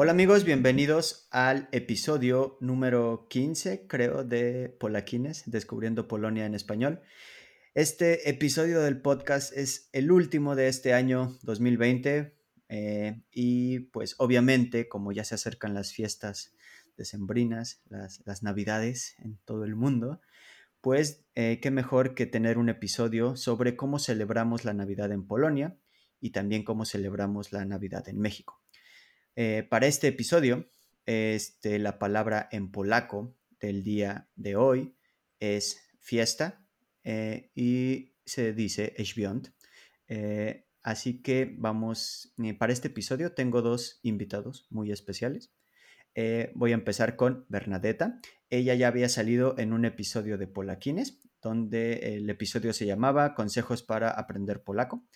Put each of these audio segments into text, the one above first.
Hola amigos, bienvenidos al episodio número 15, creo, de Polaquines, Descubriendo Polonia en Español. Este episodio del podcast es el último de este año 2020 eh, y pues obviamente como ya se acercan las fiestas decembrinas, las, las navidades en todo el mundo, pues eh, qué mejor que tener un episodio sobre cómo celebramos la Navidad en Polonia y también cómo celebramos la Navidad en México. Eh, para este episodio, este, la palabra en polaco del día de hoy es fiesta eh, y se dice świąt. Eh, así que vamos, para este episodio tengo dos invitados muy especiales. voy a empezar con Bernadetta. Ella ya había salido en un episodio de Polaquines, donde el episodio se llamaba Consejos para aprender polaco,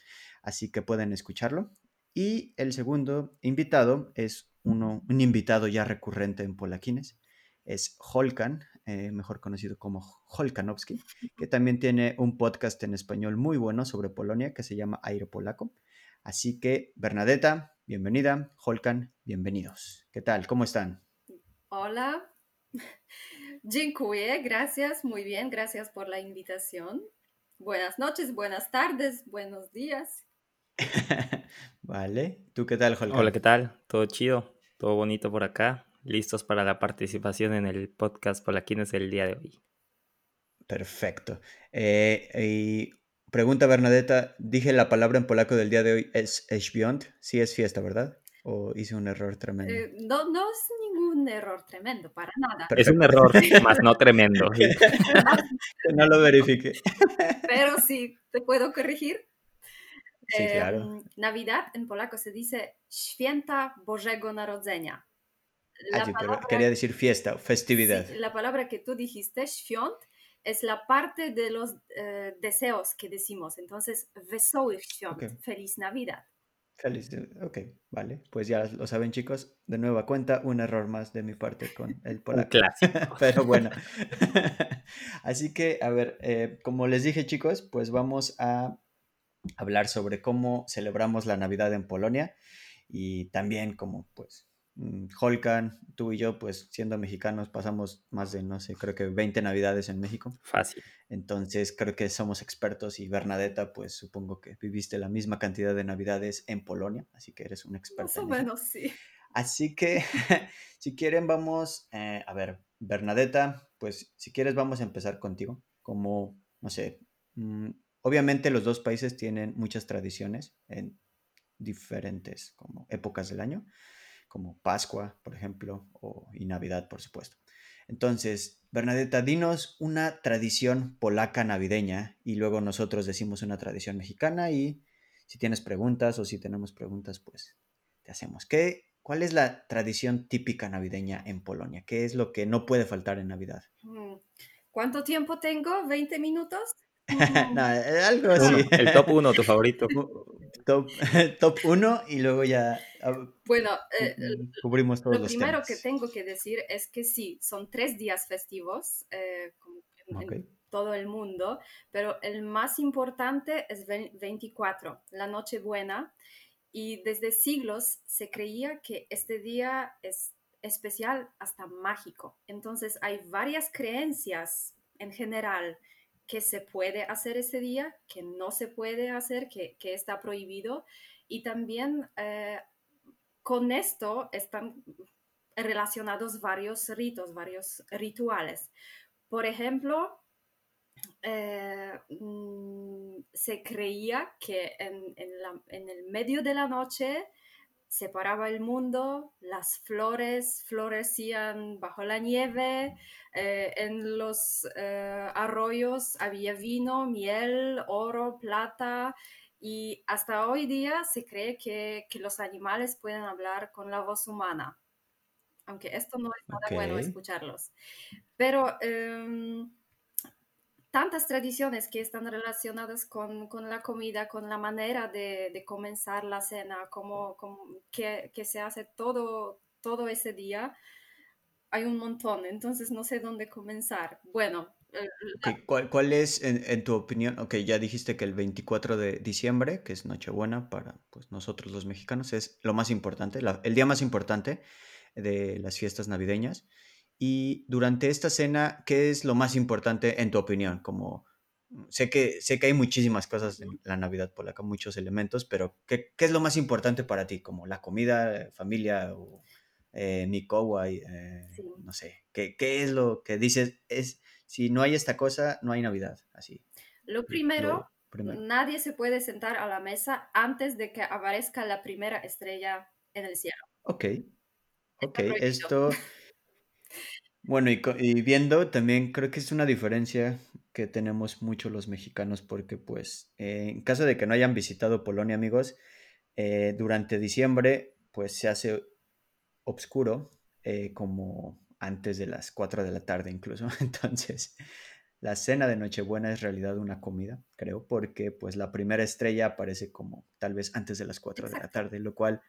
así que pueden escucharlo. Y el segundo invitado es uno, un invitado ya recurrente en Polaquines, es Holkan, eh, mejor conocido como Holkanowski, que también tiene un podcast en español muy bueno sobre Polonia que se llama Aire Polaco. Así que, Bernadetta, bienvenida. Holkan, bienvenidos. ¿Qué tal? ¿Cómo están? Hola. Dziękuję, gracias, muy bien, gracias por la invitación. Buenas noches, buenas tardes, buenos días. vale. ¿Tú qué tal, Holger? Hola, ¿qué tal? Todo chido, todo bonito por acá. Listos para la participación en el podcast Polaquines del día de hoy. Perfecto. Eh, y pregunta Bernadetta, dije la palabra en polaco del día de hoy es świąt. Sí es fiesta, ¿verdad? ¿O hice un error tremendo? Eh, no, no es ningún error tremendo, para nada. Es un error, más no tremendo. no lo verifique. Pero sí, ¿te puedo corregir? Sí, claro. Navidad en polaco se dice Święta Bożego Narodzenia. La ah, sí, palabra, quería decir fiesta, festividad. Sí, la palabra que tú dijiste, świąt, es la parte de los eh, deseos que decimos. Entonces, wesołych świąt, okay. feliz Navidad. Feliz, ok, vale. Pues ya lo saben, chicos. De nueva cuenta, un error más de mi parte con el polaco. clásico. Pero bueno. Así que, a ver, eh, como les dije, chicos, pues vamos a hablar sobre cómo celebramos la Navidad en Polonia y también como pues mm, Holkan, tú y yo, pues siendo mexicanos, pasamos más de, no sé, creo que 20 navidades en México. Fácil. Entonces creo que somos expertos y Bernadetta, pues supongo que viviste la misma cantidad de navidades en Polonia, así que eres un experto. Más o menos, sí. Así que, si quieren, vamos, eh, a ver, Bernadetta, pues si quieres, vamos a empezar contigo, como, no sé, mm, Obviamente los dos países tienen muchas tradiciones en diferentes como épocas del año, como Pascua, por ejemplo, y Navidad, por supuesto. Entonces, Bernadetta, dinos una tradición polaca navideña y luego nosotros decimos una tradición mexicana y si tienes preguntas o si tenemos preguntas, pues te hacemos. ¿Qué, ¿Cuál es la tradición típica navideña en Polonia? ¿Qué es lo que no puede faltar en Navidad? Mm, ¿Cuánto tiempo tengo? ¿20 minutos? no, eh, algo así. El top uno, tu favorito. top, top uno y luego ya ah, bueno, eh, cubrimos todos lo primero que tengo que decir es que sí, son tres días festivos eh, en, todo el mundo, pero el más importante es 24, la Nochebuena, y desde siglos se creía que este día es especial hasta mágico. Entonces hay varias creencias en general que se puede hacer ese día, que no se puede hacer, que, está prohibido. Y también eh, con esto están relacionados varios ritos, varios rituales. Por ejemplo, eh, mm, se creía que en, el medio de la noche separaba el mundo, las flores florecían bajo la nieve, eh, en los eh, arroyos había vino, miel, oro, plata y hasta hoy día se cree que, los animales pueden hablar con la voz humana. aunque esto no es nada bueno escucharlos. Pero em, tantas tradiciones que están relacionadas con, la comida, con la manera de, comenzar la cena, como, que, se hace todo, todo ese día, hay un montón, entonces no sé dónde comenzar. Bueno. ¿Cuál, es, en, tu opinión? Ok, ya dijiste que el 24 de diciembre, que es Nochebuena para pues, nosotros los mexicanos, es lo más importante, el día más importante de las fiestas navideñas. Y durante esta cena, ¿qué es lo más importante en tu opinión? Como mm, sé que sé que hay muchísimas cosas en la Navidad polaca, muchos elementos, pero ¿qué, qué es lo más importante para ti? Como la comida, familia o eh, eh no sé. ¿qué, ¿Qué es lo que dices? Es si no hay esta cosa, no hay Navidad. Así. Lo primero, nadie se puede sentar a la mesa antes de que aparezca la primera estrella en el cielo. Ok. Ok, esto bueno, y, viendo también creo que es una diferencia que tenemos mucho los mexicanos porque pues eh, en caso de que no hayan visitado Polonia amigos, eh, durante diciembre pues se hace oscuro eh, como antes de las 4 de la tarde incluso. Entonces la cena de Nochebuena es realidad una comida, creo, porque pues la primera estrella aparece como tal vez antes de las 4 de la tarde, lo cual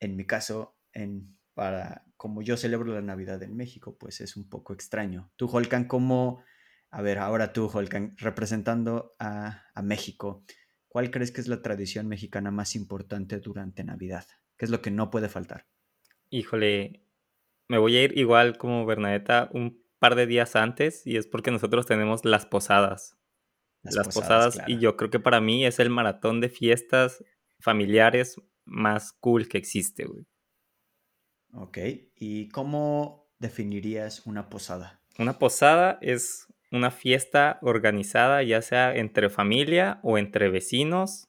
en mi caso en para como yo celebro la Navidad en México, pues es un poco extraño. Tú, Holkan, ¿cómo, a ver, ahora tú, Holkan, representando a, México, ¿cuál crees que es la tradición mexicana más importante durante Navidad? ¿Qué es lo que no puede faltar? Híjole, me voy a ir igual como Bernadetta un par de días antes y es porque nosotros tenemos las posadas. Las, posadas, y yo creo que para mí es el maratón de fiestas familiares más cool que existe, güey. Ok, ¿y cómo definirías una posada? Una posada es una fiesta organizada ya sea entre familia o entre vecinos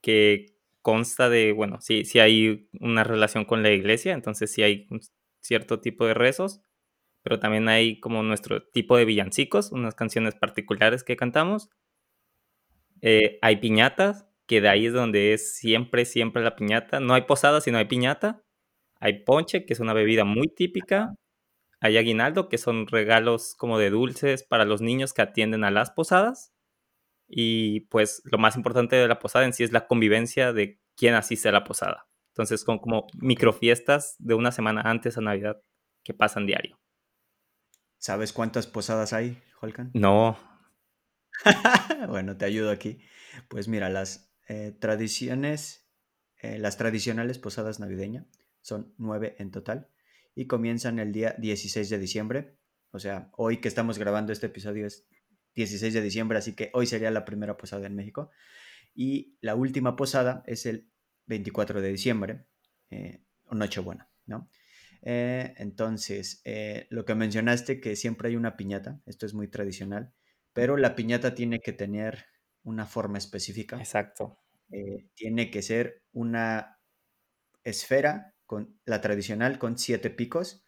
que consta de, bueno, sí, sí hay una relación con la iglesia, entonces sí hay un cierto tipo de rezos, pero también hay como nuestro tipo de villancicos, unas canciones particulares que cantamos. Eh, hay piñatas, que de ahí es donde es siempre, siempre la piñata. No hay posada si no hay piñata. Hay ponche, que es una bebida muy típica. Hay aguinaldo, que son regalos como de dulces para los niños que atienden a las posadas. Y pues lo más importante de la posada en sí es la convivencia de quién asiste a la posada. Entonces son como microfiestas de una semana antes a Navidad que pasan diario. ¿Sabes cuántas posadas hay, Holkan? No. bueno, te ayudo aquí. Pues mira, las eh, tradiciones, eh, las tradicionales posadas navideñas son nueve en total, y comienzan el día 16 de diciembre. O sea, hoy que estamos grabando este episodio es 16 de diciembre, así que hoy sería la primera posada en México. Y la última posada es el 24 de diciembre, eh, Nochebuena, ¿no? Eh, entonces, eh, lo que mencionaste, que siempre hay una piñata, esto es muy tradicional, pero la piñata tiene que tener una forma específica. Exacto. Eh, tiene que ser una esfera con la tradicional con siete picos,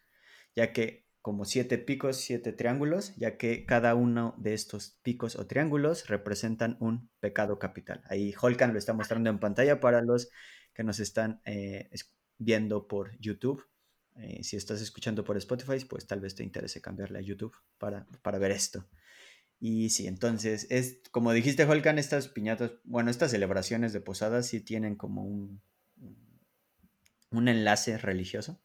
ya que como siete picos, siete triángulos, ya que cada uno de estos picos o triángulos representan un pecado capital. Ahí Holkan lo está mostrando en pantalla para los que nos están eh, viendo por YouTube. Eh, si estás escuchando por Spotify, pues tal vez te interese cambiarle a YouTube para, para ver esto. Y sí, entonces, es como dijiste, Holkan, estas piñatas, bueno, estas celebraciones de posadas sí tienen como un, un enlace religioso.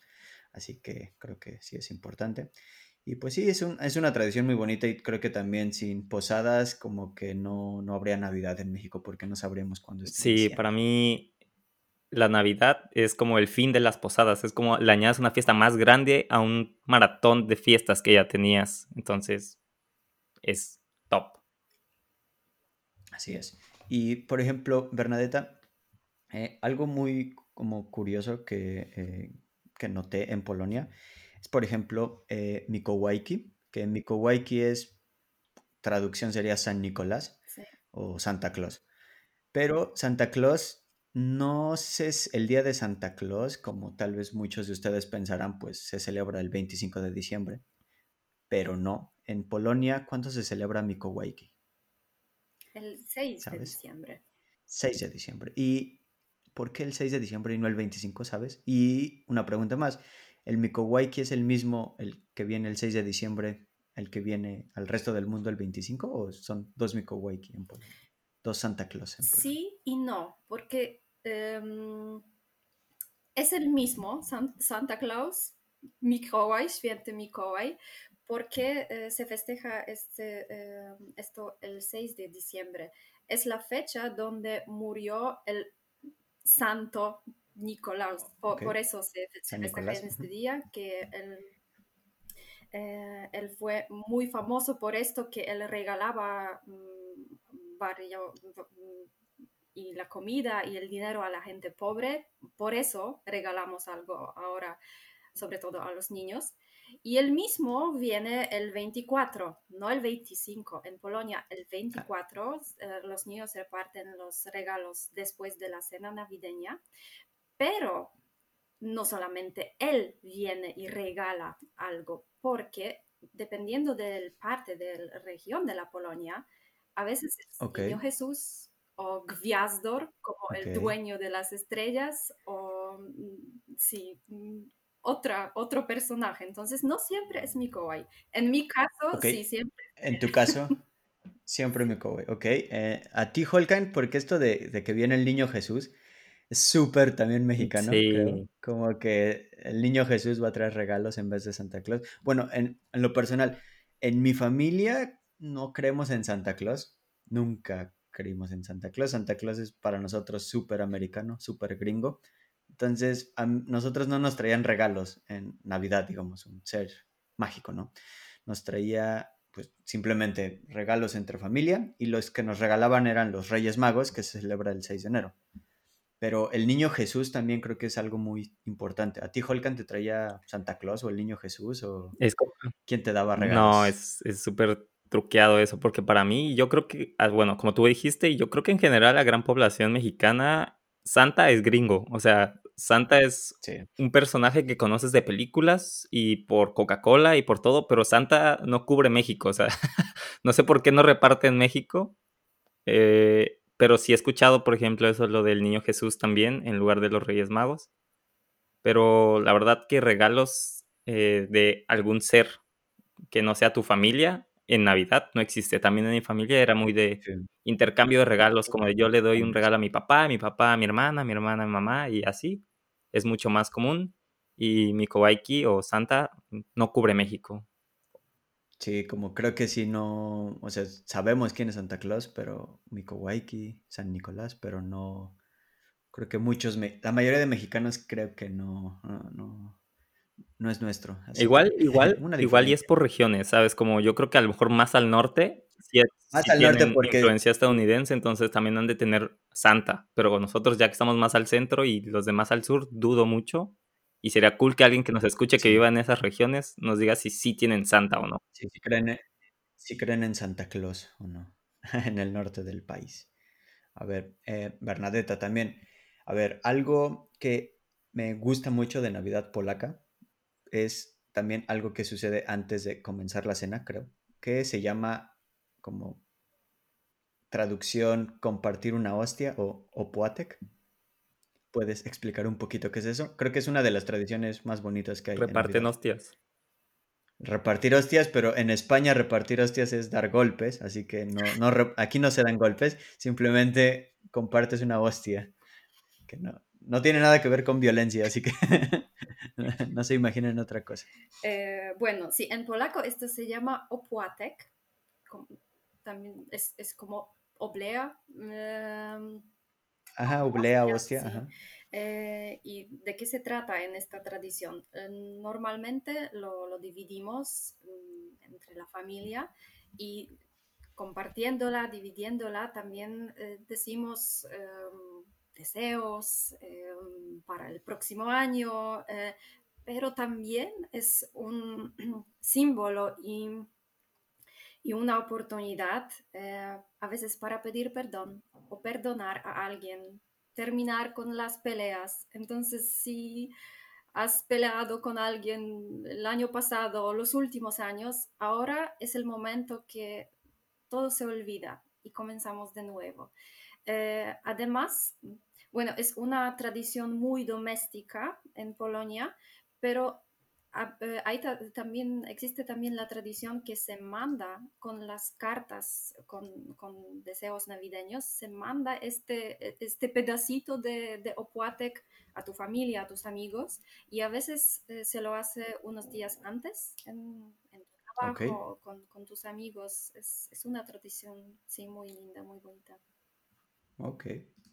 Así que creo que sí es importante. Y pues sí, es, es una tradición muy bonita y creo que también sin posadas como que no, no habría Navidad en México porque no sabríamos cuándo es. Sí, para mí la Navidad es como el fin de las posadas, es como le añades una fiesta más grande a un maratón de fiestas que ya tenías. Entonces es top. Así es. Y por ejemplo, Bernadetta, eh, algo muy como curioso que, eh, que noté en Polonia es, por ejemplo, eh, Mikołajki, que Mikołajki es, traducción sería San Nicolás o Santa Claus. Pero Santa Claus no es el día de Santa Claus, como tal vez muchos de ustedes pensarán, pues se celebra el 25 de diciembre. Pero no. En Polonia, ¿cuándo se celebra Mikołajki? El 6 de diciembre. 6 de diciembre. Y ¿por qué el 6 de diciembre y no el 25, sabes? Y una pregunta más, el Mikowaiki es el mismo, el que viene el 6 de diciembre, el que viene al resto del mundo el 25, o son dos Mikowaiki en Polonia? Dos Santa Claus en. Sí y no, porque em, es el mismo Santa Claus, Mikołaj, Święty Mikołaj, porque eh, se festeja este, em, esto el 6 de diciembre. Es la fecha donde murió el santo Nicolás. Por, eso se, festeja en este día, que él, eh, él, fue muy famoso por esto, que él regalaba mm, varios y la comida y el dinero a la gente pobre. Por eso regalamos algo ahora, sobre todo a los niños. Y el mismo viene el 24, no el 25. En Polonia, el 24, eh, los niños reparten los regalos después de la cena navideña, pero no solamente él viene y regala algo, porque dependiendo del parte de la región de la Polonia, a veces es el Niño Jesús o Gwiazdor como el dueño de las estrellas o mm, sí, mm, otra, otro personaje. Entonces no siempre es Mikołaj. En mi caso, sí, siempre. En tu caso, siempre Mikołaj. Ok. Eh, a ti, Holkan, porque esto de, de que viene el niño Jesús, es súper también mexicano, creo. Como que el niño Jesús va a traer regalos en vez de Santa Claus. Bueno, en, lo personal, en mi familia no creemos en Santa Claus. Nunca creímos en Santa Claus. Santa Claus es para nosotros súper americano, súper gringo. Entonces, a nosotros no nos traían regalos en Navidad, digamos, un ser mágico, ¿no? Nos traía pues simplemente regalos entre familia y los que nos regalaban eran los Reyes Magos, que se celebra el 6 de enero. Pero el niño Jesús también creo que es algo muy importante. ¿A ti, Holkan, te traía Santa Claus o el niño Jesús? ¿O quién te daba regalos? No, es súper truqueado eso, porque para mí, yo creo que, ah, bueno, como tú dijiste, yo creo que en general la gran población mexicana, Santa es gringo. O sea, Santa es un personaje que conoces de películas y por Coca-Cola y por todo, pero Santa no cubre México. O sea, no sé por qué no reparte en México. Eh, pero sí he escuchado, por ejemplo, eso lo del niño Jesús también, en lugar de los Reyes Magos. Pero la verdad que regalos eh, de algún ser que no sea tu familia en Navidad no existe. También en mi familia era muy de intercambio de regalos, como de yo le doy un regalo a mi papá, a mi papá a mi hermana, a mi hermana a mi mamá y así. Es mucho más común. Y mi Kowaiki o Santa no cubre México. Sí, como creo que sí no, o sea, sabemos quién es Santa Claus, pero Mikowaiki, San Nicolás, pero no, creo que muchos, la mayoría de mexicanos creo que no, no, no, es nuestro. igual, igual, igual y es por regiones, ¿sabes? Como yo creo que a lo mejor más al norte, sí, más al norte porque... influencia estadounidense, entonces también han de tener Santa, pero nosotros ya que estamos más al centro y los demás al sur, dudo mucho y sería cool que alguien que nos escuche que viva en esas regiones nos diga si sí tienen Santa o no. Sí, si creen, si creen en Santa Claus o no, en el norte del país. A ver, eh, Bernadetta también. A ver, algo que me gusta mucho de Navidad polaca es también algo que sucede antes de comenzar la cena, creo, que se llama como traducción compartir una hostia o opłatek ¿Puedes explicar un poquito qué es eso? Creo que es una de las tradiciones más bonitas que hay. Reparten hostias. Repartir hostias, pero en España repartir hostias es dar golpes, así que no, no aquí no se dan golpes, simplemente compartes una hostia, que no, no tiene nada que ver con violencia, así que no se imaginen otra cosa. Eh, bueno, sí, en polaco esto se llama opłatek, también es, es como oblea. Em, Ajá, oblea, hostia. Eh, ¿Y de qué se trata en esta tradición? Eh, normalmente lo, dividimos mm, entre la familia y compartiéndola, dividiéndola, también decimos em, deseos em, para el próximo año, pero también es un símbolo y y una oportunidad eh, a veces para pedir perdón o perdonar a alguien, terminar con las peleas. Entonces, si has peleado con alguien el año pasado o los últimos años, ahora es el momento que todo se olvida y comenzamos de nuevo. Eh, además, bueno, es una tradición muy doméstica en Polonia, pero Ah, eh, hay también, existe también la tradición que se manda con las cartas, con, con deseos navideños, se manda este, e, este pedacito de, de Opuatec a tu familia, a tus amigos, y a veces eh, se lo hace unos días antes en, en tu trabajo, con, con, tus amigos. Es, es, una tradición, sí, muy linda, muy bonita. Ok.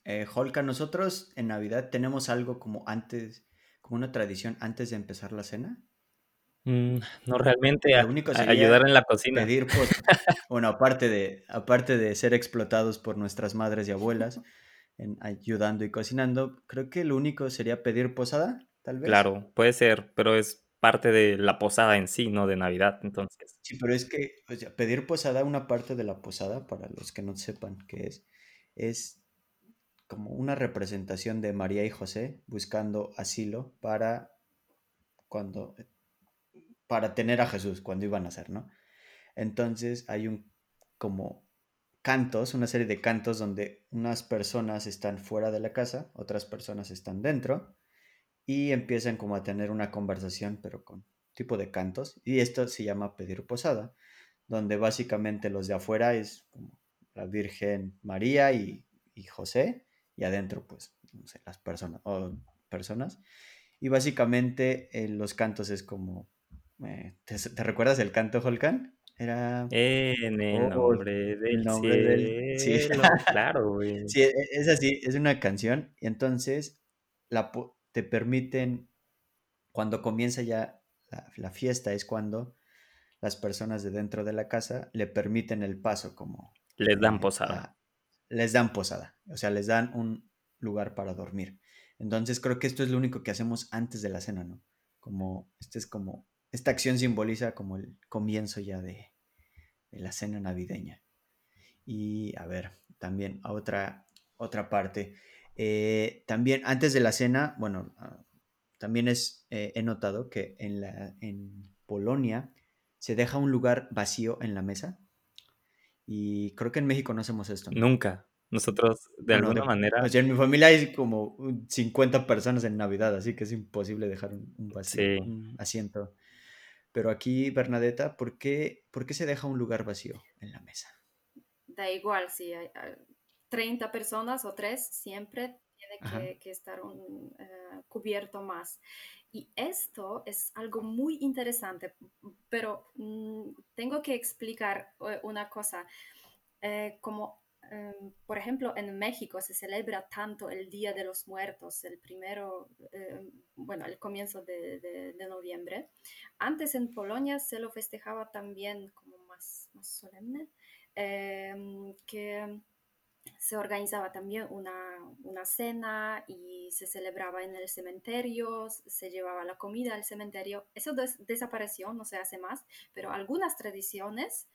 Eh, Holka, nosotros en Navidad tenemos algo como antes, como una tradición antes de empezar la cena. Mm, no realmente ayudar en la cocina. Pedir bueno, aparte de, aparte de ser explotados por nuestras madres y abuelas, en ayudando y cocinando, creo que lo único sería pedir posada, tal vez. Claro, puede ser, pero es parte de la posada en sí, no de Navidad, entonces. Sí, pero es que pedir posada, una parte de la posada, para los que no sepan qué es, es como una representación de María y José buscando asilo para cuando para tener a Jesús cuando iban a nacer, ¿no? Entonces hay un como cantos, una serie de cantos donde unas personas están fuera de la casa, otras personas están dentro y empiezan como a tener una conversación, pero con tipo de cantos. Y esto se llama pedir posada, donde básicamente los de afuera es como la Virgen María y, José, y adentro pues, no sé, las personas, o personas. Y básicamente eh, los cantos es como ¿te, recuerdas el canto Holkan? Era... En el oh, nombre del nombre Sí, claro, güey. Sí, e, es así, es una canción y entonces la, te permiten, cuando comienza ya la, fiesta, es cuando las personas de dentro de la casa le permiten el paso como... Les dan posada. Les dan posada, o sea, les dan un lugar para dormir. Entonces creo que esto es lo único que hacemos antes de la cena, ¿no? Como, este es como esta acción simboliza como el comienzo ya de, la cena navideña. Y a ver, también a otra, otra parte. Eh, también antes de la cena, bueno, ah, también es, eh, he notado que en, la, en Polonia se deja un lugar vacío en la mesa. Y creo que en México no hacemos esto. Nunca. Nosotros, de alguna manera. O sea, en mi familia hay como 50 personas en Navidad, así que es imposible dejar un, vacío, un asiento pero aquí, Bernadetta, ¿por qué, ¿por qué se deja un lugar vacío en la mesa? Da igual, si hay 30 personas o 3, siempre tiene que, estar un, eh, cubierto más. Y esto es algo muy interesante, pero mm, tengo que explicar eh, una cosa. Eh, como por ejemplo, en México se celebra tanto el Día de los Muertos, el primero, bueno, el comienzo de, noviembre. Antes en Polonia se lo festejaba también como más, más solemne, em, que se organizaba también una, una, cena y se celebraba en el cementerio, se llevaba la comida al cementerio. Eso desapareció, no se hace más, pero algunas tradiciones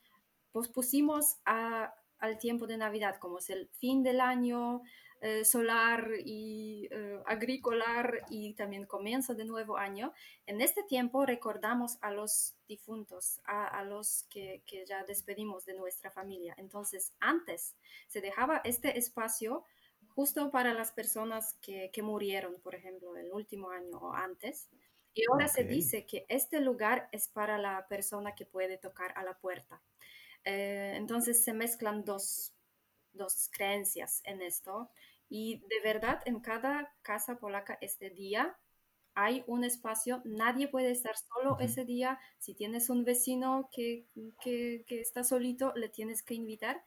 pospusimos a al tiempo de Navidad, como es el fin del año eh, solar y eh, agrícola y también comienzo de nuevo año. En este tiempo recordamos a los difuntos, a, los que, ya despedimos de nuestra familia. Entonces, antes se dejaba este espacio justo para las personas que, murieron, por ejemplo, el último año o antes. Y ahora se dice que este lugar es para la persona que puede tocar a la puerta. Eh, entonces se mezclan dos, creencias en esto y de verdad en cada casa polaca este día hay un espacio, nadie puede estar solo ese día, si tienes un vecino que, está solito, le tienes que invitar.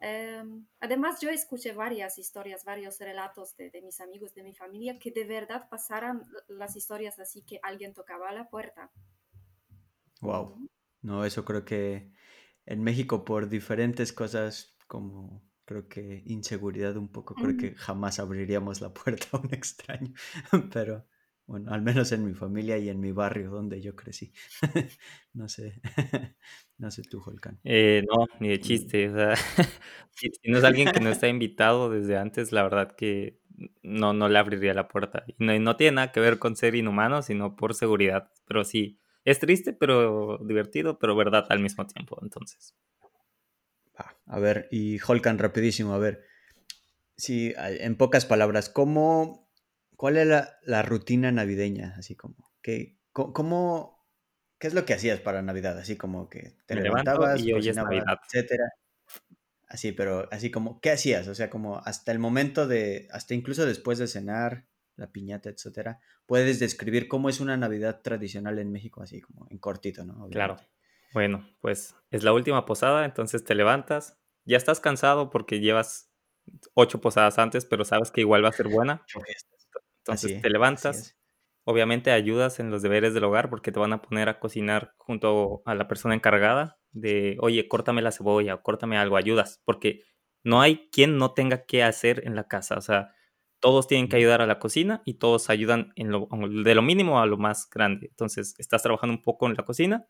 Em, además, yo escuché varias historias, varios relatos de, de, mis amigos, de mi familia, que de verdad pasaran las historias así que alguien tocaba a la puerta. Wow. No, eso creo que en México por diferentes cosas como creo que inseguridad un poco, creo que jamás abriríamos la puerta a un extraño, pero bueno, al menos en mi familia y en mi barrio donde yo crecí. no sé, no sé tú, Holcan. Eh, no, ni de chiste, o sea, si, no es alguien que no está invitado desde antes, la verdad que no, no le abriría la puerta. Y no, no tiene nada que ver con ser inhumano, sino por seguridad, pero sí es triste, pero divertido, pero verdad al mismo tiempo, entonces. A ver, y Holkan, rapidísimo, a ver. Sí, en pocas palabras, ¿cómo, ¿cuál es la, rutina navideña? Así como, que, ¿cómo, ¿qué es lo que hacías para Navidad? Así como que te levantabas, y cocinabas, etcétera. Así, pero así como, ¿qué hacías? O sea, como hasta el momento de, hasta incluso después de cenar, la piñata, etcétera, puedes describir cómo es una Navidad tradicional en México, así como en cortito, ¿no? Claro. Bueno, pues es la última posada, entonces te levantas, ya estás cansado porque llevas ocho posadas antes, pero sabes que igual va a ser buena. Entonces te levantas, obviamente ayudas en los deberes del hogar porque te van a poner a cocinar junto a la persona encargada de, oye, córtame la cebolla o córtame algo, ayudas, porque no hay quien no tenga que hacer en la casa, o sea, todos tienen que ayudar a la cocina y todos ayudan en lo, de lo mínimo a lo más grande. Entonces, estás trabajando un poco en la cocina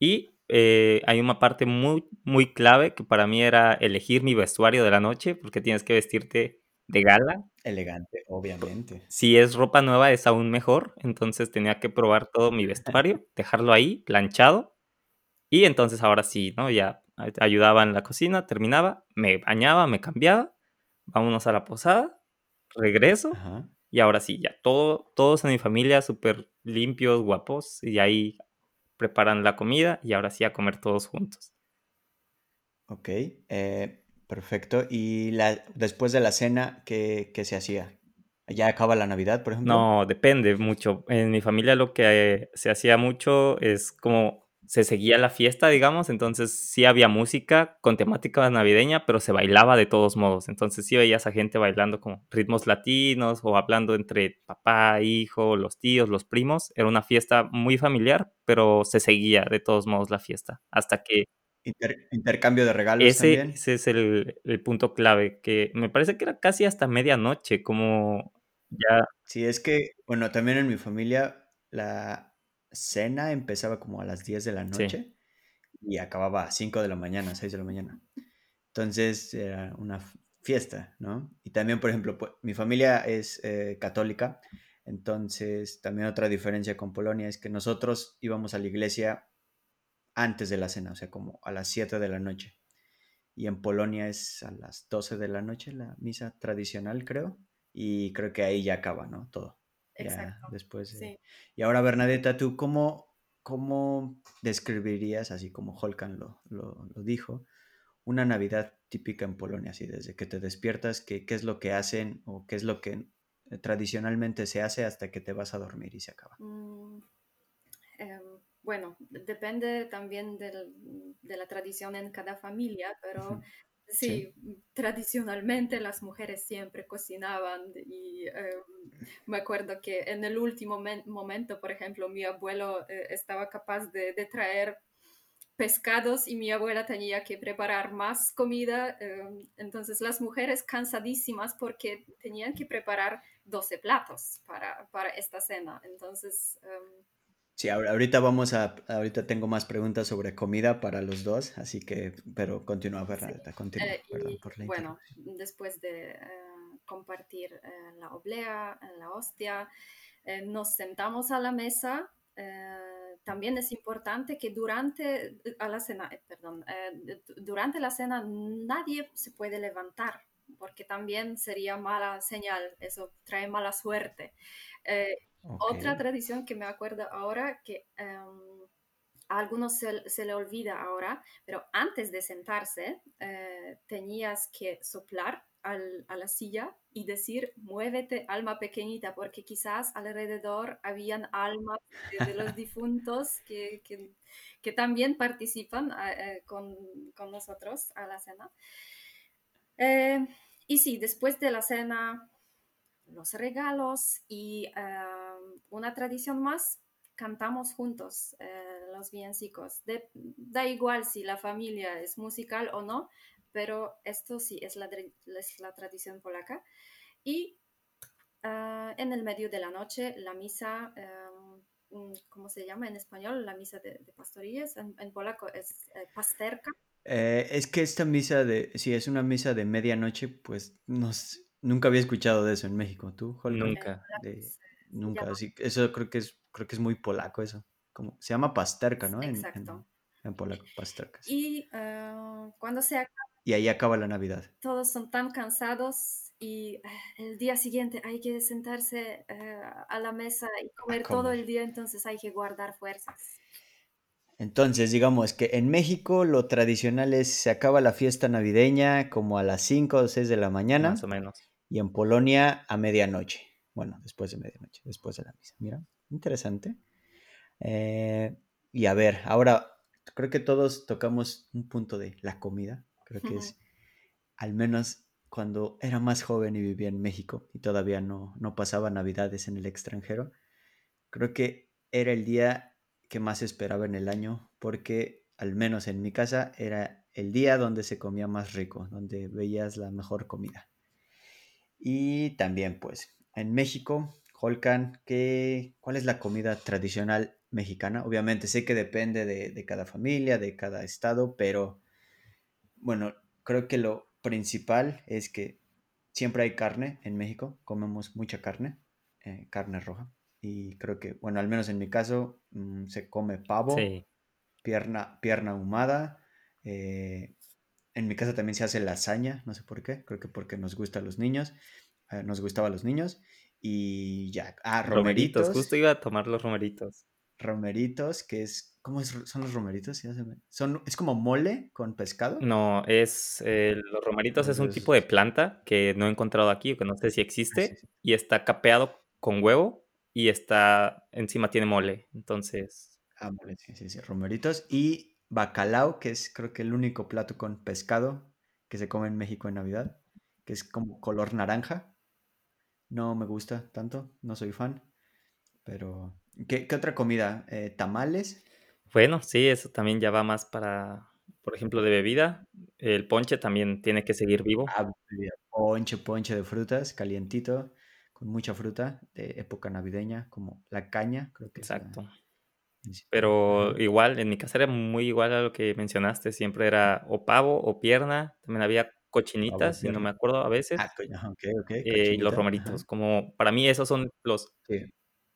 y eh, hay una parte muy, muy clave que para mí era elegir mi vestuario de la noche, porque tienes que vestirte de gala. Elegante, obviamente. Si es ropa nueva es aún mejor, entonces tenía que probar todo mi vestuario, dejarlo ahí, planchado, y entonces ahora sí, ¿no? Ya ayudaba en la cocina, terminaba, me bañaba, me cambiaba, vámonos a la posada, regreso, y ahora sí, ya todo, todos en mi familia súper limpios, guapos, y ahí preparan la comida y ahora sí a comer todos juntos. Ok, eh, perfecto. ¿Y la, después de la cena, ¿qué, se hacía? ¿Ya acaba la Navidad, por ejemplo? No, depende mucho. En mi familia lo que se hacía mucho es como se seguía la fiesta, digamos, entonces sí había música con temática navideña, pero se bailaba de todos modos. Entonces sí veías a gente bailando como ritmos latinos o hablando entre papá, hijo, los tíos, los primos. Era una fiesta muy familiar, pero se seguía de todos modos la fiesta hasta que... intercambio de regalos. Ese, también. ese es el, el punto clave, que me parece que era casi hasta medianoche, como ya... Sí, es que, bueno, también en mi familia la cena empezaba como a las 10 de la noche y acababa a 5 de la mañana, 6 de la mañana. Entonces era una fiesta, ¿no? Y también, por ejemplo, pues, mi familia es eh, católica, entonces también otra diferencia con Polonia es que nosotros íbamos a la iglesia antes de la cena, o sea, como a las 7 de la noche. Y en Polonia es a las 12 de la noche la misa tradicional, creo. Y creo que ahí ya acaba, ¿no? Todo. Exacto. después. Y ahora, Bernadetta, ¿tú cómo, cómo describirías, así como Holkan lo, lo, dijo, una Navidad típica en Polonia, así desde que te despiertas, qué, qué es lo que hacen o qué es lo que eh, tradicionalmente se hace hasta que te vas a dormir y se acaba? Mm, em, bueno, depende también del, de la tradición en cada familia, pero Sí, tradicionalmente las mujeres siempre cocinaban y em, me acuerdo que en el último momento, por ejemplo, mi abuelo eh, estaba capaz de, traer pescados y mi abuela tenía que preparar más comida. Em, entonces las mujeres cansadísimas porque tenían que preparar 12 platos para, para esta cena. Entonces... Sí, ahorita vamos a, ahorita tengo más preguntas sobre comida para los dos, así que, pero continúa, Bernadetta, continúa. Eh, perdón por la bueno, después de eh, compartir eh, la oblea, la hostia, nos sentamos a la mesa. también es importante que durante a la cena, perdón, durante la cena nadie se puede levantar porque también sería mala señal, eso trae mala suerte. Otra tradición que me acuerdo ahora, que em, a algunos se, le olvida ahora, pero antes de sentarse eh, tenías que soplar a la silla y decir, muévete alma pequeñita, porque quizás alrededor habían almas de, los difuntos que, que, también participan eh, eh, con, con, nosotros a la cena. y sí, después de la cena los regalos y em, una tradición más, cantamos juntos eh, los villancicos. da igual si la familia es musical o no, pero esto sí es la, la tradición polaca. Y eh, en el medio de la noche, la misa, em, ¿cómo se llama en español? La misa de, pastorías, en, polaco es eh, pasterka. es que esta misa de, si es una misa de medianoche, pues nos Nunca había escuchado de eso en México. ¿Tú, Nunca. nunca. Así, eso creo que es, creo que es muy polaco eso. Como, se llama pasterka, ¿no? Exacto. En, polaco, pasterka. Y ah, cuando se acaba. Y ahí acaba la Navidad. Todos son tan cansados y ah, el día siguiente hay que sentarse ah, a la mesa y comer todo el día, entonces hay que guardar fuerzas. Entonces, digamos que en México lo tradicional es se acaba la fiesta navideña como a las 5 o 6 de la mañana. Más o menos. Y en Polonia a medianoche. Bueno, después de medianoche, después de la misa. Mira, interesante. Eh, y a ver, ahora creo que todos tocamos un punto de la comida. Creo que es, al menos cuando era más joven y vivía en México y todavía no, no pasaba navidades en el extranjero, creo que era el día que más esperaba en el año, porque al menos en mi casa era el día donde se comía más rico, donde veías la mejor comida. Y también, pues, en México, Holcan, ¿qué, ¿cuál es la comida tradicional mexicana? Obviamente sé que depende de, de cada familia, de cada estado, pero bueno, creo que lo principal es que siempre hay carne en México, comemos mucha carne, eh, carne roja. Y creo que, bueno, al menos en mi caso, mm, se come pavo, pierna, pierna ahumada. Eh, en mi casa también se hace lasaña, no sé por qué, creo que porque nos gusta a los niños, eh, nos gustaba a los niños. Y ya, ah, romeritos. justo iba a tomar los romeritos. Romeritos, que es, ¿cómo son los romeritos? Son, ¿Es como mole con pescado? No, es, eh, los romeritos es un tipo de planta que no he encontrado aquí, o que no sé si existe, y está capeado con huevo y está, encima tiene mole, entonces... Ah, mole, sí, sí, sí, romeritos y bacalao, que es creo que el único plato con pescado que se come en México en Navidad, que es como color naranja. No me gusta tanto, no soy fan, pero... ¿Qué, otra comida? Eh, ¿Tamales? Bueno, sí, eso también ya va más para, por ejemplo, de bebida. El ponche también tiene que seguir vivo. Ah, ponche, ponche de frutas, calientito con mucha fruta de época navideña, como la caña, creo que Exacto. Pero igual, en mi casa era muy igual a lo que mencionaste, siempre era o pavo o pierna, también había cochinitas, si no me acuerdo a veces. Ah, eh, y los romeritos, como para mí esos son los,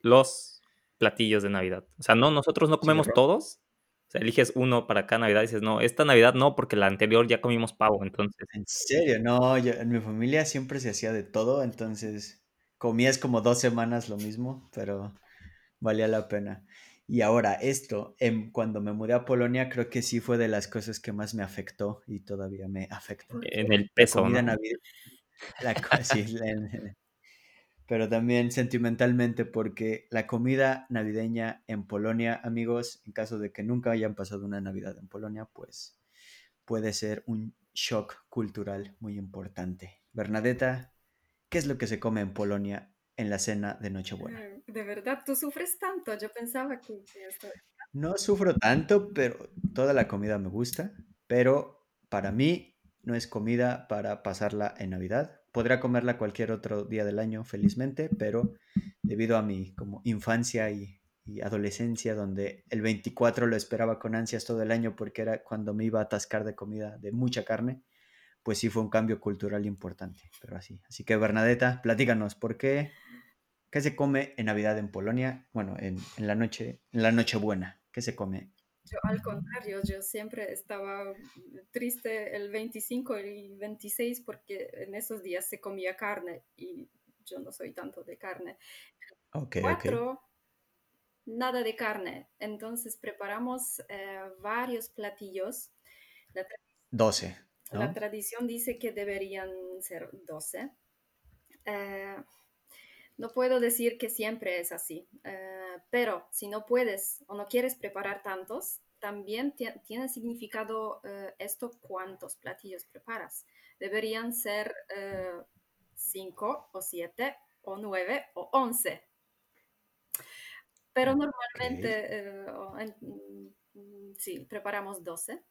los platillos de Navidad. O sea, no, nosotros no comemos todos, o sea, eliges uno para cada Navidad y dices, no, esta Navidad no, porque la anterior ya comimos pavo, entonces. En serio, no, en mi familia siempre se hacía de todo, entonces comías como dos semanas lo mismo, pero valía la pena. Y ahora, esto, en, cuando me mudé a Polonia, creo que sí fue de las cosas que más me afectó y todavía me afecta. En el peso, ¿no? pero también sentimentalmente porque la comida navideña en Polonia, amigos, en caso de que nunca hayan pasado una Navidad en Polonia, pues puede ser un shock cultural muy importante. Bernadetta, ¿Qué es lo que se come en Polonia en la cena de Nochebuena? De verdad, tú sufres tanto. Yo pensaba que... No sufro tanto, pero toda la comida me gusta. Pero para mí no es comida para pasarla en Navidad. Podría comerla cualquier otro día del año, felizmente, pero debido a mi como infancia y, y adolescencia, donde el 24 lo esperaba con ansias todo el año porque era cuando me iba a atascar de comida de mucha carne, pues sí fue un cambio cultural importante, pero así. Así que Bernadetta, platícanos, ¿por qué? ¿Qué se come en Navidad en Polonia? Bueno, en, la noche, en la Nochebuena, ¿qué se come? Yo al contrario, yo siempre estaba triste el 25 y 26 porque en esos días se comía carne y yo no soy tanto de carne. Ok, Cuatro, nada de carne. Entonces preparamos eh, varios platillos. 12. La tradición dice que deberían ser 12. Eh, no puedo decir que siempre es así, eh, pero si no puedes o no quieres preparar tantos, también tiene significado eh, esto cuántos platillos preparas. Deberían ser 5 o 7 o 9 o 11. Pero normalmente, mm, sí, preparamos 12.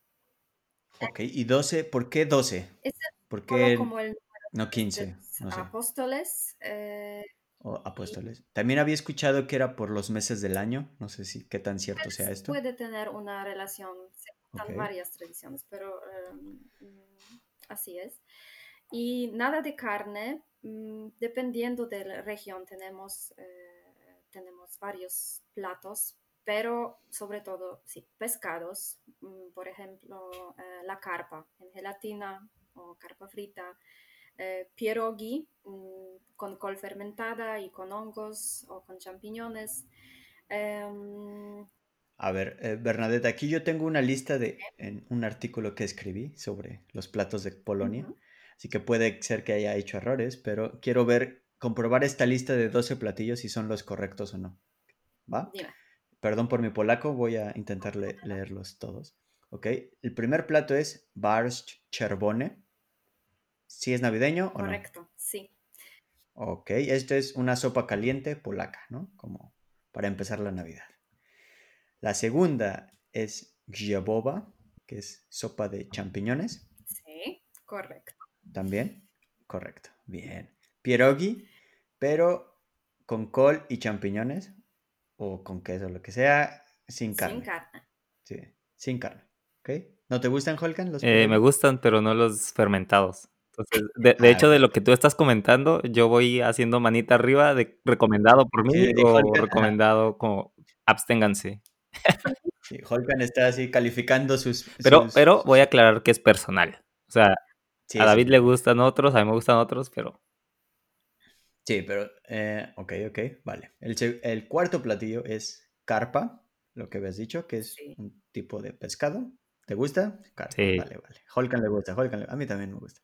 Ok, y 12, ¿por qué 12? Es ¿Por qué como el no 15? No sé. Apóstoles. Eh, o apóstoles. También había escuchado que era por los meses del año. No sé si qué tan cierto sea esto. Puede tener una relación, se varias tradiciones, pero em, así es. Y nada de carne, mm, dependiendo de la región, tenemos, eh, tenemos varios platos pero sobre todo, sí, pescados, mm, por ejemplo, eh, la carpa en gelatina o carpa frita, pierogi mm, con col fermentada y con hongos o con champiñones, em, A ver, eh, Bernadette, aquí yo tengo una lista de en un artículo que escribí sobre los platos de Polonia, así que puede ser que haya hecho errores, pero quiero ver, comprobar esta lista de 12 platillos si son los correctos o no. ¿Va? Perdón por mi polaco, voy a intentar leerlos todos. ¿Ok? El primer plato es Barszcz Czerwony. ¿Sí es navideño o Correcto, sí. Ok, esto es una sopa caliente polaca, ¿no? Como para empezar la Navidad. La segunda es Grzebowa, que es sopa de champiñones. Sí, correcto. También, correcto. Bien. Pierogi, pero con col y champiñones, o con queso, lo que sea, sin carne. Sin carne. Sí, sin carne. ¿Ok? ¿No te gustan, Holkan? Los eh, me gustan, pero no los fermentados. Entonces, de, ah, hecho, de lo que tú estás comentando, yo voy haciendo manita arriba de recomendado por mí o recomendado como absténganse. Sí, Holkan está así calificando sus... Pero, pero voy a aclarar que es personal. O sea, a David le gustan otros, a mí me gustan otros, pero... Sí, pero... Eh, ok, ok, vale. El, el, cuarto platillo es carpa, lo que habías dicho, que es un tipo de pescado. ¿Te gusta? Carpa, sí. vale, vale. Holkan le gusta, Holkan a mí también me gusta.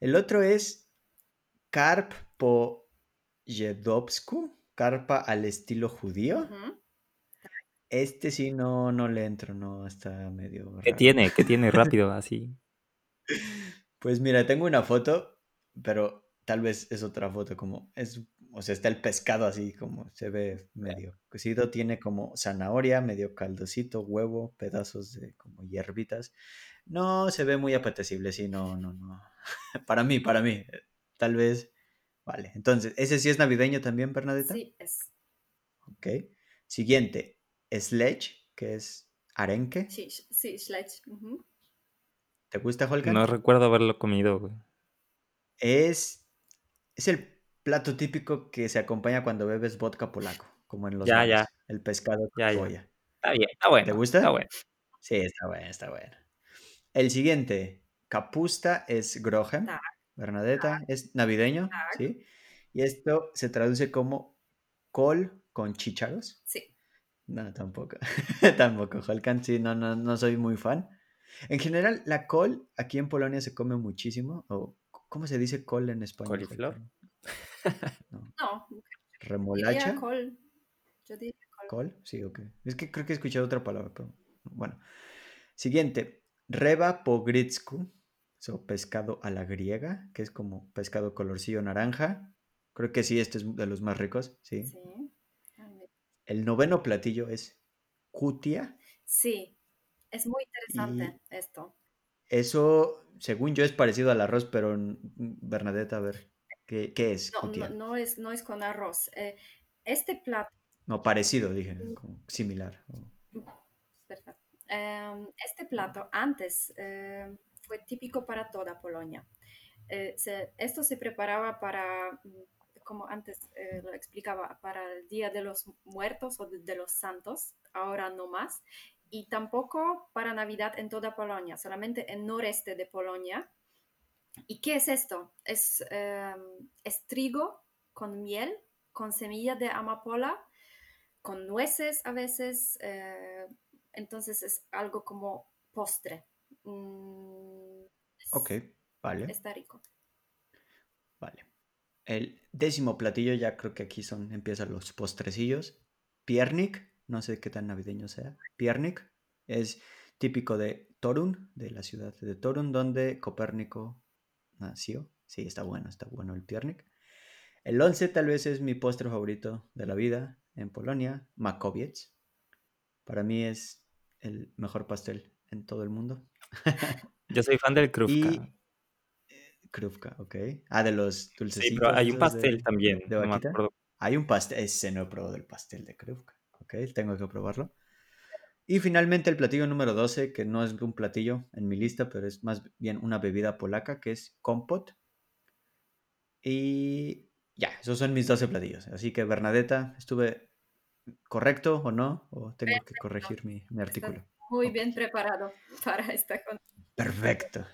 El otro es Karp po Jedowsku, carpa al estilo judío. Este sí no, no le entro, no, está medio. ¿Qué tiene? ¿Qué tiene rápido así? Pues mira, tengo una foto, pero tal vez es otra foto, como es, o sea, está el pescado así, como se ve medio cocido, tiene como zanahoria, medio caldosito, huevo, pedazos de como hierbitas. No se ve muy apetecible, sí, no, no, no. para mí, para mí. Tal vez. Vale, entonces, ¿ese sí es navideño también, Bernadetta? Sí, es. Ok. Siguiente, sledge, que es arenque. Sí, sí, sledge. ¿Te gusta, Holger? No recuerdo haberlo comido, güey. Es, es el plato típico que se acompaña cuando bebes vodka polaco, como en los Ya, ya. El pescado con ya, Ya. Está bien, está bueno. ¿Te gusta? Está bueno. Sí, está bueno, está bueno. El siguiente, capusta es grohem. Bernadetta, es navideño, ¿sí? Y esto se traduce como col con chícharos. Sí. No, tampoco. tampoco, Holkan, sí, no, no, no soy muy fan. En general, la col aquí en Polonia se come muchísimo. O, ¿Cómo se dice col en español? ¿Coliflor? no. no. ¿Remolacha? Col. Yo diría col. ¿Col? Sí, ok. Es que creo que he escuchado otra palabra, pero bueno. Siguiente, Reba pogritsku, o pescado a la griega, que es como pescado colorcillo naranja. Creo que sí, este es de los más ricos, sí. El noveno platillo es cutia. Sí, es muy interesante esto. Eso, según yo, es parecido al arroz, pero Bernadette, a ver, ¿qué, es? No, no, es, no es con arroz. Eh, este plato. No, parecido, dije, mm. similar. Perfecto. Em, este plato antes em, fue típico para toda Polonia. Eh, esto se preparaba para, mm, como antes eh, lo explicaba, para el Día de los Muertos o de, los Santos, ahora no más, y tampoco para Navidad en toda Polonia, solamente en noreste de Polonia. ¿Y qué es esto? Es, em, es trigo con miel, con semilla de amapola, con nueces a veces, eh, entonces es algo como postre. Mm, ok, vale. Está rico. Vale. El décimo platillo, ya creo que aquí son, empiezan los postrecillos. Piernik, no sé qué tan navideño sea. Piernik es típico de Torun, de la ciudad de Torun, donde Copérnico nació. Sí, está bueno, está bueno el Piernik. El once tal vez es mi postre favorito de la vida en Polonia, Makowiec. Para mí es el mejor pastel en todo el mundo. Yo soy fan del Krufka. Y... Eh, Krufka, ok. Ah, de los dulces. Sí, pero hay un pastel también. hay un pastel, ese no he probado el pastel de Krufka. Ok, tengo que probarlo. Y finalmente el platillo número 12, que no es un platillo en mi lista, pero es más bien una bebida polaca, que es kompot. Y ya, esos son mis 12 platillos. Así que Bernadetta, estuve correcto o no, o tengo que corregir mi, artículo. Muy bien preparado para esta Perfecto.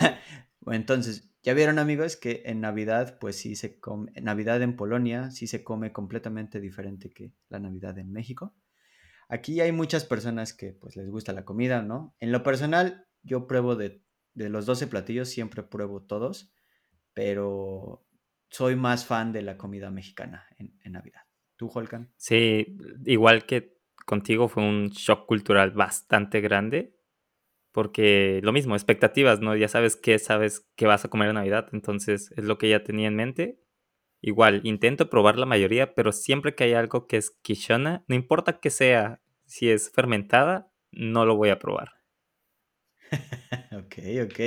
bueno, entonces, ya vieron amigos que en Navidad, pues sí se come, en Navidad en Polonia sí se come completamente diferente que la Navidad en México. aquí hay muchas personas que pues les gusta la comida, ¿no? En lo personal, yo pruebo de, de los 12 platillos, siempre pruebo todos, pero soy más fan de la comida mexicana en, en Navidad. ¿Tú, Holkan? Sí, igual que contigo fue un shock cultural bastante grande porque lo mismo, expectativas, ¿no? Ya sabes qué sabes que vas a comer en Navidad, entonces es lo que ya tenía en mente. Igual, intento probar la mayoría, pero siempre que hay algo que es quichona, no importa que sea, si es fermentada, no lo voy a probar. ok, ok.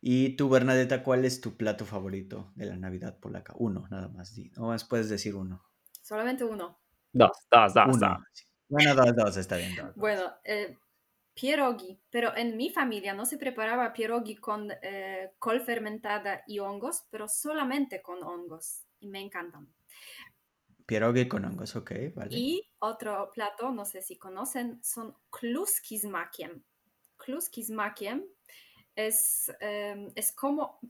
Y tú, Bernadetta, ¿cuál es tu plato favorito de la Navidad polaca? Uno, nada más. No más puedes decir uno. Solamente uno. Dos, dos, dos, dos. Bueno, dos, dos, está bien. Bueno, eh, pierogi, pero en mi familia no se preparaba pierogi con eh, col fermentada y hongos, pero solamente con hongos y me encantan. Pierogi con hongos, ok, vale. Y otro plato, no sé si conocen, son kluski z makiem. Kluski z makiem es, em, es como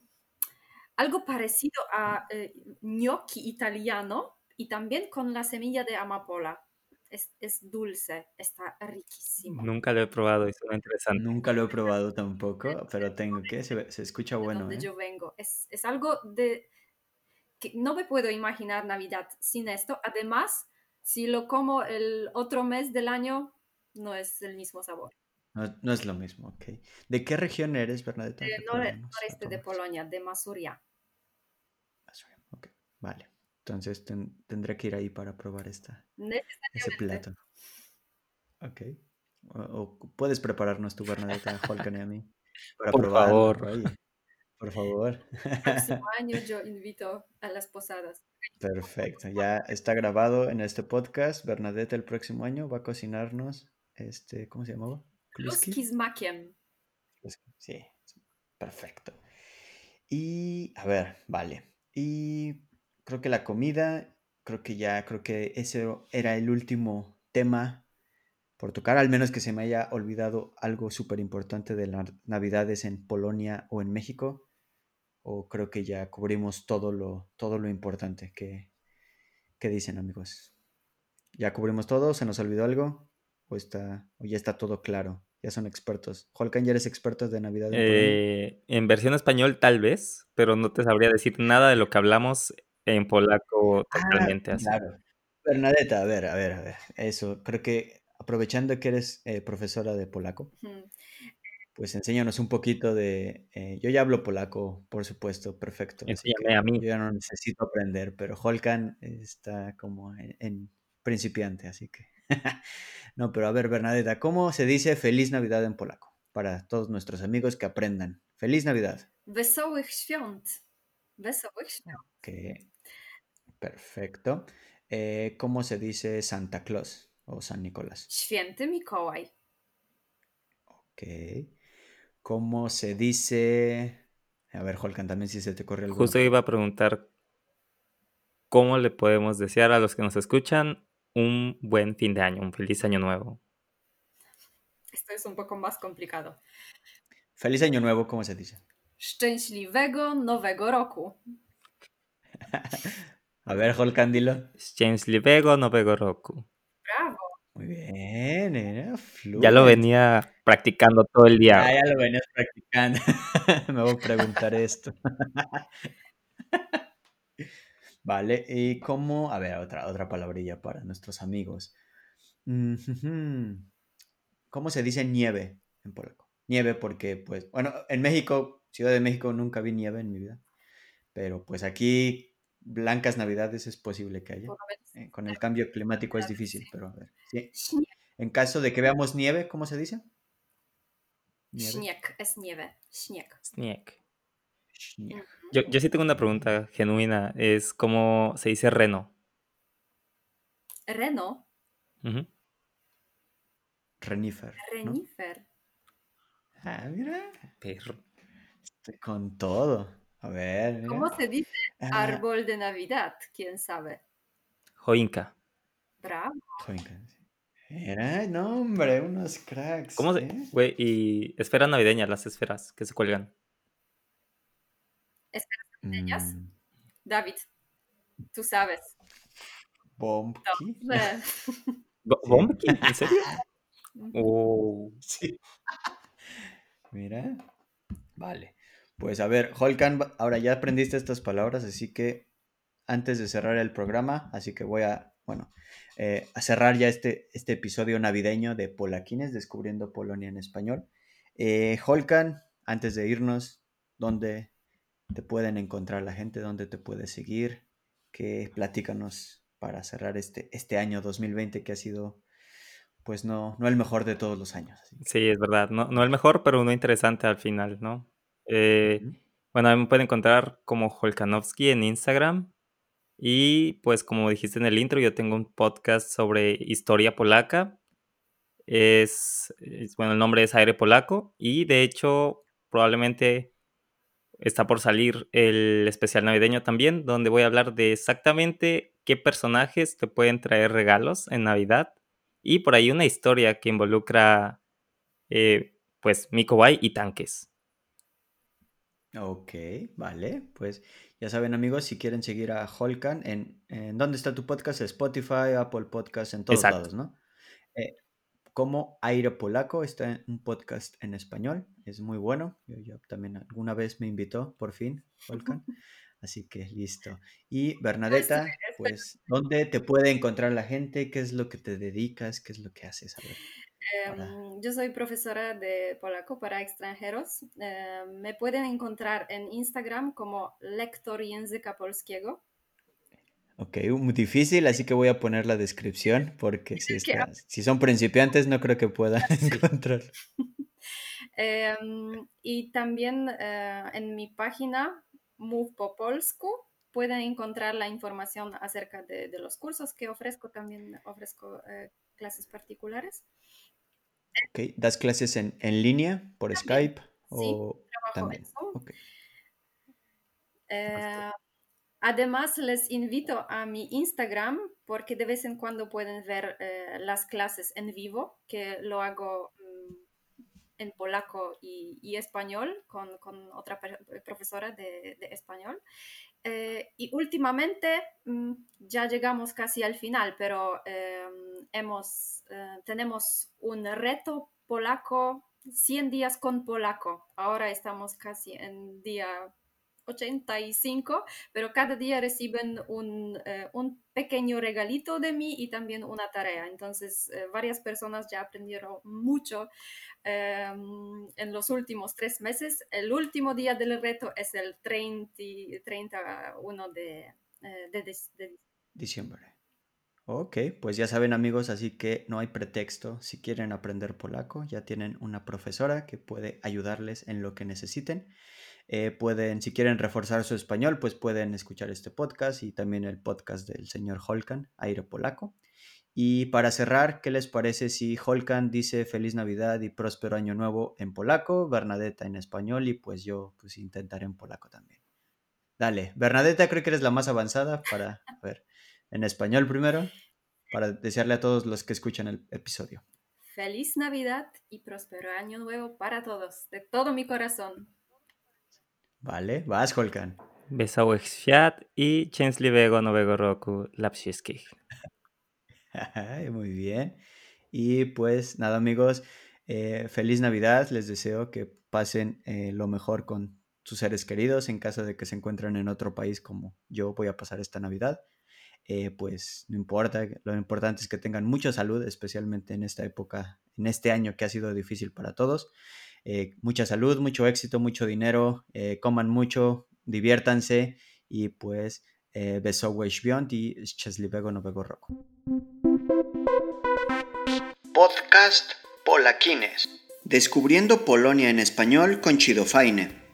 algo parecido a eh, gnocchi italiano y también con la semilla de amapola es, dulce, está riquísimo. Nunca lo he probado y suena interesante. Nunca lo he probado tampoco, pero tengo que, se, se escucha bueno. De donde ¿eh? yo vengo. Es, es, algo de que no me puedo imaginar Navidad sin esto. Además, si lo como el otro mes del año, no es el mismo sabor. No, no es lo mismo, ok. ¿De qué región eres, Bernadette? Noreste de Polonia, de Masuria. Masuria, ok, vale. Entonces tendré que ir ahí para probar esta, ese plato. Ok. O, puedes prepararnos tu Bernadette Holkan y a mí. Para por favor. Por, favor. El próximo año yo invito a las posadas. Perfecto. Ya está grabado en este podcast. Bernadette el próximo año va a cocinarnos, este, ¿cómo se llamaba? Kluskismakiem. Sí, perfecto. Y, a ver, vale. Y creo que la comida, creo que ya, creo que ese era el último tema por tocar, al menos que se me haya olvidado algo súper importante de las navidades en Polonia o en México, o creo que ya cubrimos todo lo, todo lo importante que, dicen amigos. ¿Ya cubrimos todo? ¿Se nos olvidó algo? ¿O, está, o ya está todo claro? Ya son expertos. Holkan, ¿ya eres experto de Navidad? En, eh, en versión español tal vez, pero no te sabría decir nada de lo que hablamos en polaco ah, totalmente así. Claro. Bernadetta, a ver, a ver, a ver. Eso, creo que aprovechando que eres eh, profesora de polaco, pues enséñanos un poquito de... Eh, yo ya hablo polaco, por supuesto, perfecto. Enséñame a mí. Yo ya no necesito aprender, pero Holkan está como en, principiante, así que... no, pero a ver, Bernadetta, ¿cómo se dice feliz Navidad en polaco? Para todos nuestros amigos que aprendan. Feliz Navidad. Wesołych świąt. Wesołych świąt. Okay. Perfecto. Eh, ¿Cómo se dice Santa Claus o San Nicolás? Święty Mikołaj. Ok. ¿Cómo se dice... A ver, Holkan, también si se te corre algo. Justo iba a preguntar cómo le podemos desear a los que nos escuchan un buen fin de año, un feliz año nuevo. Esto es un poco más complicado. Feliz año nuevo, ¿cómo se dice? Szczęśliwego nowego roku. A ver, Holkan, dilo. Szczęśliwego nowego roku. Bravo. Muy bien, ¿eh? Ya lo venía practicando todo el día. Ya, ya lo venías practicando. Me voy a preguntar esto. vale, ¿y cómo? A ver, otra, otra palabrilla para nuestros amigos. ¿Cómo se dice nieve en polaco? Nieve porque, pues, bueno, en México, Ciudad de México, nunca vi nieve en mi vida. Pero pues aquí blancas navidades es posible que haya. Eh, con el cambio climático es difícil, pero a ver. En caso de que veamos nieve, ¿cómo se dice? Śnieg, es nieve. Śnieg. Yo, yo, sí tengo una pregunta genuina. Es cómo se dice reno. Reno. Renifer. Renifer. Ah, mira. Perro. Estoy con todo. A ver. ¿Cómo se dice árbol de Navidad? ¿Quién sabe? Joinca. Bravo. Joinca. Era, no, hombre, unos cracks. ¿Cómo se.? ¿eh? Güey, y esferas navideñas, las esferas que se cuelgan. ¿Esferas navideñas? Mm. David, tú sabes. Bomb. No. ¿En serio? Oh. Sí. Mira. Vale. Pues a ver, Holkan, ahora ya aprendiste estas palabras, así que antes de cerrar el programa, así que voy a, bueno, eh, a cerrar ya este, este episodio navideño de Polaquines, descubriendo Polonia en español. Eh, Holkan, antes de irnos, ¿dónde te pueden encontrar la gente? ¿Dónde te puede seguir? Que platícanos para cerrar este, este año 2020 que ha sido pues no, no el mejor de todos los años. Sí, es verdad. No, no el mejor, pero uno interesante al final, ¿no? Eh, bueno, me pueden encontrar como Holkanovsky en Instagram. Y pues como dijiste en el intro, yo tengo un podcast sobre historia polaca. Es, bueno, el nombre es Aire Polaco. Y de hecho, probablemente está por salir el especial navideño también, donde voy a hablar de exactamente qué personajes te pueden traer regalos en Navidad y por ahí una historia que involucra, eh, pues, Mikobai y tanques. Ok, vale. Pues ya saben, amigos, si quieren seguir a Holkan, ¿en, dónde está tu podcast? Spotify, Apple Podcast, en todos lados, ¿no? Eh, como Aire Polaco, está en un podcast en español, es muy bueno. Yo, también alguna vez me invitó, por fin, Holkan. Así que listo. Y Bernadetta, pues, ¿dónde te puede encontrar la gente? ¿Qué es lo que te dedicas? ¿Qué es lo que haces? Em, yo soy profesora de polaco para extranjeros. Em, me pueden encontrar en Instagram como lector języka polskiego. Ok, muy difícil, así que voy a poner la descripción porque si, si son principiantes no creo que puedan encontrar. Em, y también eh, en mi página Move po Polsku pueden encontrar la información acerca de, los cursos que ofrezco. También ofrezco eh, clases particulares. Ok, ¿das clases en, línea por Skype? o también? Eh, además, les invito a mi Instagram porque de vez en cuando pueden ver eh, las clases en vivo, que lo hago en polaco y, español con, otra profesora de, español. Eh, y últimamente mm, ya llegamos casi al final, pero em, hemos, eh, tenemos un reto polaco, 100 días con polaco. Ahora estamos casi en día 85, pero cada día reciben un, eh, un, pequeño regalito de mí y también una tarea. Entonces, eh, varias personas ya aprendieron mucho em, en los últimos tres meses. El último día del reto es el 30, 31 de, eh, de, de diciembre. Ok, pues ya saben amigos, así que no hay pretexto. Si quieren aprender polaco, ya tienen una profesora que puede ayudarles en lo que necesiten. Eh, pueden, si quieren reforzar su español, pues pueden escuchar este podcast y también el podcast del señor Holkan, Aire Polaco. Y para cerrar, ¿qué les parece si Holkan dice feliz Navidad y próspero año nuevo en polaco, Bernadetta en español y pues yo pues intentaré en polaco también. Dale, Bernadetta creo que eres la más avanzada para ver en español primero, para desearle a todos los que escuchan el episodio. Feliz Navidad y próspero año nuevo para todos, de todo mi corazón. Vale, vas, Holkan. Wesołych świat i szczęśliwego nowego roku dla wszystkich. Muy bien. Y pues nada, amigos, eh, feliz Navidad. Les deseo que pasen eh, lo mejor con sus seres queridos en caso de que se encuentren en otro país como yo voy a pasar esta Navidad. Eh, pues no importa, lo importante es que tengan mucha salud, especialmente en esta época, en este año que ha sido difícil para todos. Eh, mucha salud, mucho éxito, mucho dinero, eh, coman mucho, diviértanse y pues eh, wesołe świąt i szczęśliwego nowego roku. Podcast Polakines. Descubriendo Polonia en español con Chido Faine.